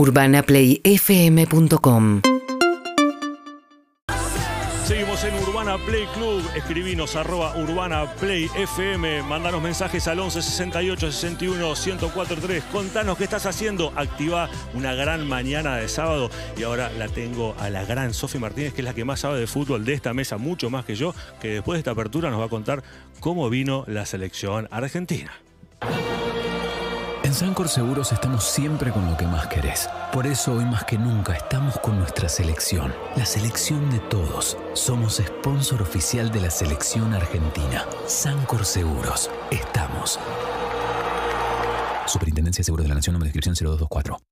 UrbanaPlayFM.com Seguimos en Urbana Play Club. Escribinos arroba Urbana Play FM. Mandanos mensajes al 11 68 61 1043. Contanos qué estás haciendo. Activa una gran mañana de sábado. Y ahora la tengo a la gran Sofi Martínez, que es la que más sabe de fútbol de esta mesa, mucho más que yo, que después de esta apertura nos va a contar cómo vino la selección argentina. Sancor Seguros estamos siempre con lo que más querés. Por eso hoy más que nunca estamos con nuestra selección, la selección de todos. Somos sponsor oficial de la selección argentina. Sancor Seguros, estamos. Superintendencia de Seguros de la Nación, número de inscripción 0224.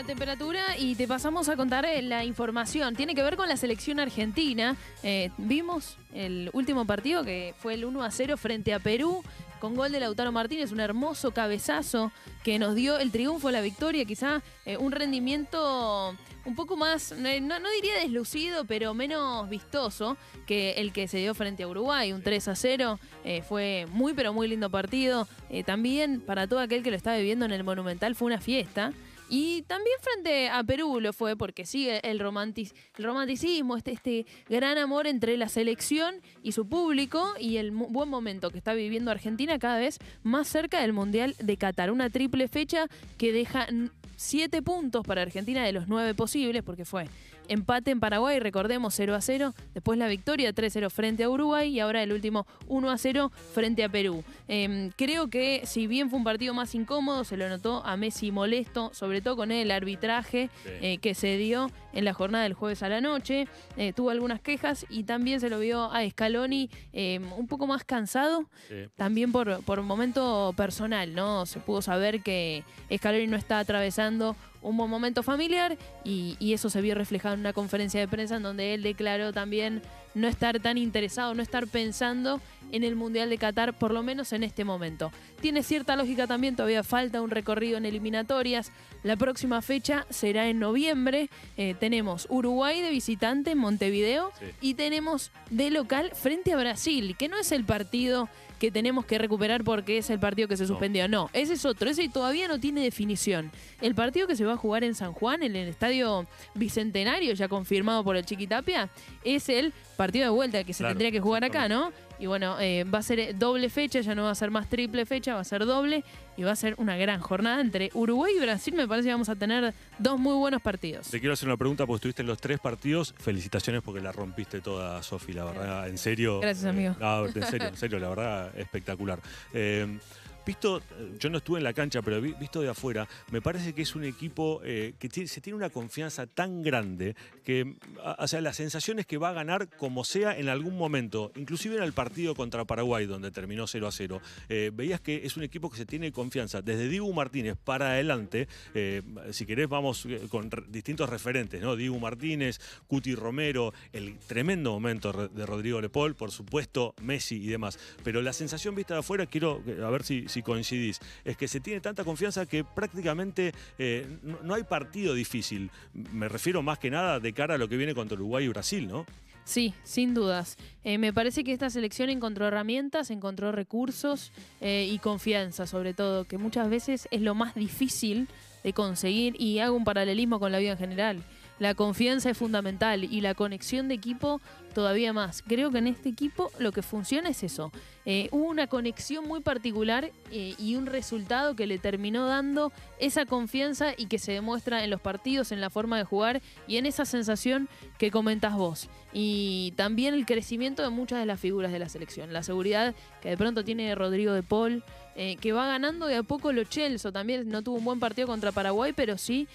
La temperatura y te pasamos a contar eh, la información. Tiene que ver con la selección argentina. Eh, vimos el último partido que fue el 1 a 0 frente a Perú con gol de Lautaro Martínez, un hermoso cabezazo que nos dio el triunfo, la victoria, quizá eh, un rendimiento un poco más, no, diría deslucido, pero menos vistoso que el que se dio frente a Uruguay, un 3 a 0. eh, fue muy, pero muy lindo partido. También para todo aquel que lo está viviendo en el Monumental fue una fiesta. Y también frente a Perú lo fue porque sigue el, el romanticismo, este, este gran amor entre la selección y su público y el buen momento que está viviendo Argentina cada vez más cerca del Mundial de Qatar. Una triple fecha que deja siete puntos para Argentina de los nueve posibles porque fue empate en Paraguay, recordemos 0 a 0, después la victoria 3-0 frente a Uruguay y ahora el último 1 a 0 frente a Perú. Eh, creo que si bien fue un partido más incómodo, se lo notó a Messi molesto, sobre todo con el arbitraje Sí. eh, que se dio en la jornada del jueves a la noche. Eh, tuvo algunas quejas y también se lo vio a Scaloni eh, un poco más cansado, Sí. también por, por un momento personal, ¿no? Se pudo saber que Scaloni no está atravesando un buen momento familiar y, y eso se vio reflejado en una conferencia de prensa en donde él declaró también no estar tan interesado, no estar pensando en el Mundial de Qatar, por lo menos en este momento. Tiene cierta lógica también, todavía falta un recorrido en eliminatorias. La próxima fecha será en noviembre. Eh, tenemos Uruguay de visitante en Montevideo Sí. y tenemos de local frente a Brasil, que no es el partido que tenemos que recuperar porque es el partido que se suspendió. No, ese es otro, ese todavía no tiene definición. El partido que se va a jugar en San Juan, en el estadio Bicentenario, ya confirmado por el Chiquitapia, es el partido de vuelta que se Claro, tendría que jugar acá, ¿no? Y bueno, eh, va a ser doble fecha, ya no va a ser más triple fecha, va a ser doble y va a ser una gran jornada entre Uruguay y Brasil. Me parece que vamos a tener dos muy buenos partidos. Te quiero hacer una pregunta porque estuviste en los tres partidos. Felicitaciones porque la rompiste toda, Sofi, la verdad. En serio. Gracias, eh, amigo. no, en serio, en serio, la verdad, espectacular. Eh, Visto, yo no estuve en la cancha, pero vi- visto de afuera, me parece que es un equipo eh, que se tiene una confianza tan grande que, o sea, la sensación es que va a ganar como sea en algún momento, inclusive en el partido contra Paraguay, donde terminó 0 a 0. Eh, veías que es un equipo que se tiene confianza. Desde Dibu Martínez para adelante, eh, si querés, vamos con distintos referentes, ¿no? Dibu Martínez, Cuti Romero, el tremendo momento de Rodrigo Lepol, por supuesto, Messi y demás. Pero la sensación vista de afuera, quiero a ver si, si coincidís, es que se tiene tanta confianza que prácticamente eh, no, hay partido difícil. Me refiero más que nada de cara a lo que viene contra Uruguay y Brasil, ¿no? Sí, sin dudas. Eh, me parece que esta selección encontró herramientas, encontró recursos eh, y confianza, sobre todo, que muchas veces es lo más difícil de conseguir y hago un paralelismo con la vida en general. La confianza es fundamental y la conexión de equipo todavía más. Creo que en este equipo lo que funciona es eso. Eh, hubo una conexión muy particular eh, y un resultado que le terminó dando esa confianza y que se demuestra en los partidos, en la forma de jugar y en esa sensación que comentas vos. Y también el crecimiento de muchas de las figuras de la selección. La seguridad que de pronto tiene Rodrigo de Paul, eh, que va ganando de a poco lo Chelsea. También no tuvo un buen partido contra Paraguay, pero sí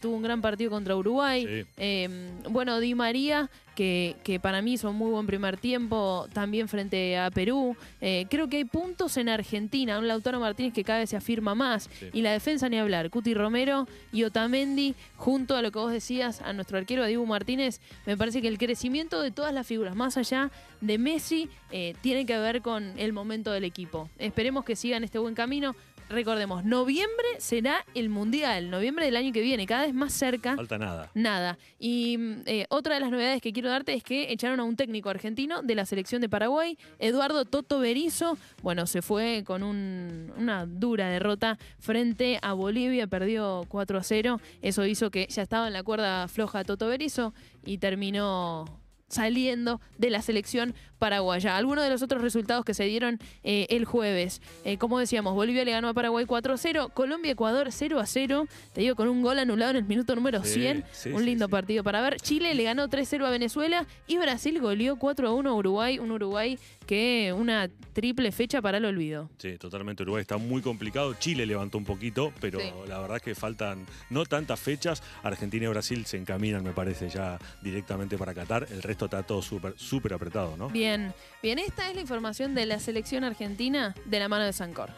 tuvo un gran partido contra Uruguay. Sí. Bueno, Di María, que, que para mí hizo un muy buen primer tiempo, también frente a Perú. Eh, creo que hay puntos en Argentina, un Lautaro Martínez que cada vez se afirma más. Sí. Y la defensa ni hablar, Cuti Romero y Otamendi, junto a lo que vos decías, a nuestro arquero Dibu Martínez, me parece que el crecimiento de todas las figuras, más allá de Messi, eh, tiene que ver con el momento del equipo. Esperemos que sigan este buen camino. Recordemos, noviembre será el Mundial, noviembre del año que viene, cada vez más cerca. Falta nada. Nada. Y mm, eh, otra de las novedades que quiero darte es que echaron a un técnico argentino de la selección de Paraguay, Eduardo Toto Berizo. Bueno, se fue con un- una dura derrota frente a Bolivia, perdió 4 a 0. Eso hizo que ya estaba en la cuerda floja Toto Berizo y terminó saliendo de la selección paraguaya. Algunos de los otros resultados que se dieron eh, el jueves. Eh, como decíamos, Bolivia le ganó a Paraguay 4-0, Colombia-Ecuador 0-0, te digo, con un gol anulado en el minuto número Sí, 100. sí, un lindo sí. partido para ver. Chile le ganó 3-0 a Venezuela y Brasil goleó 4-1 a Uruguay. Un Uruguay que una triple fecha para el olvido. Sí, totalmente. Uruguay está muy complicado. Chile levantó un poquito, pero Sí. la verdad es que faltan no tantas fechas. Argentina y Brasil se encaminan, me parece, ya directamente para Qatar. El resto está todo súper súper apretado, ¿no? Bien, bien, esta es la información de la selección argentina de la mano de Sancor.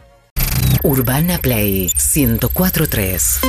Urbana Play 1043.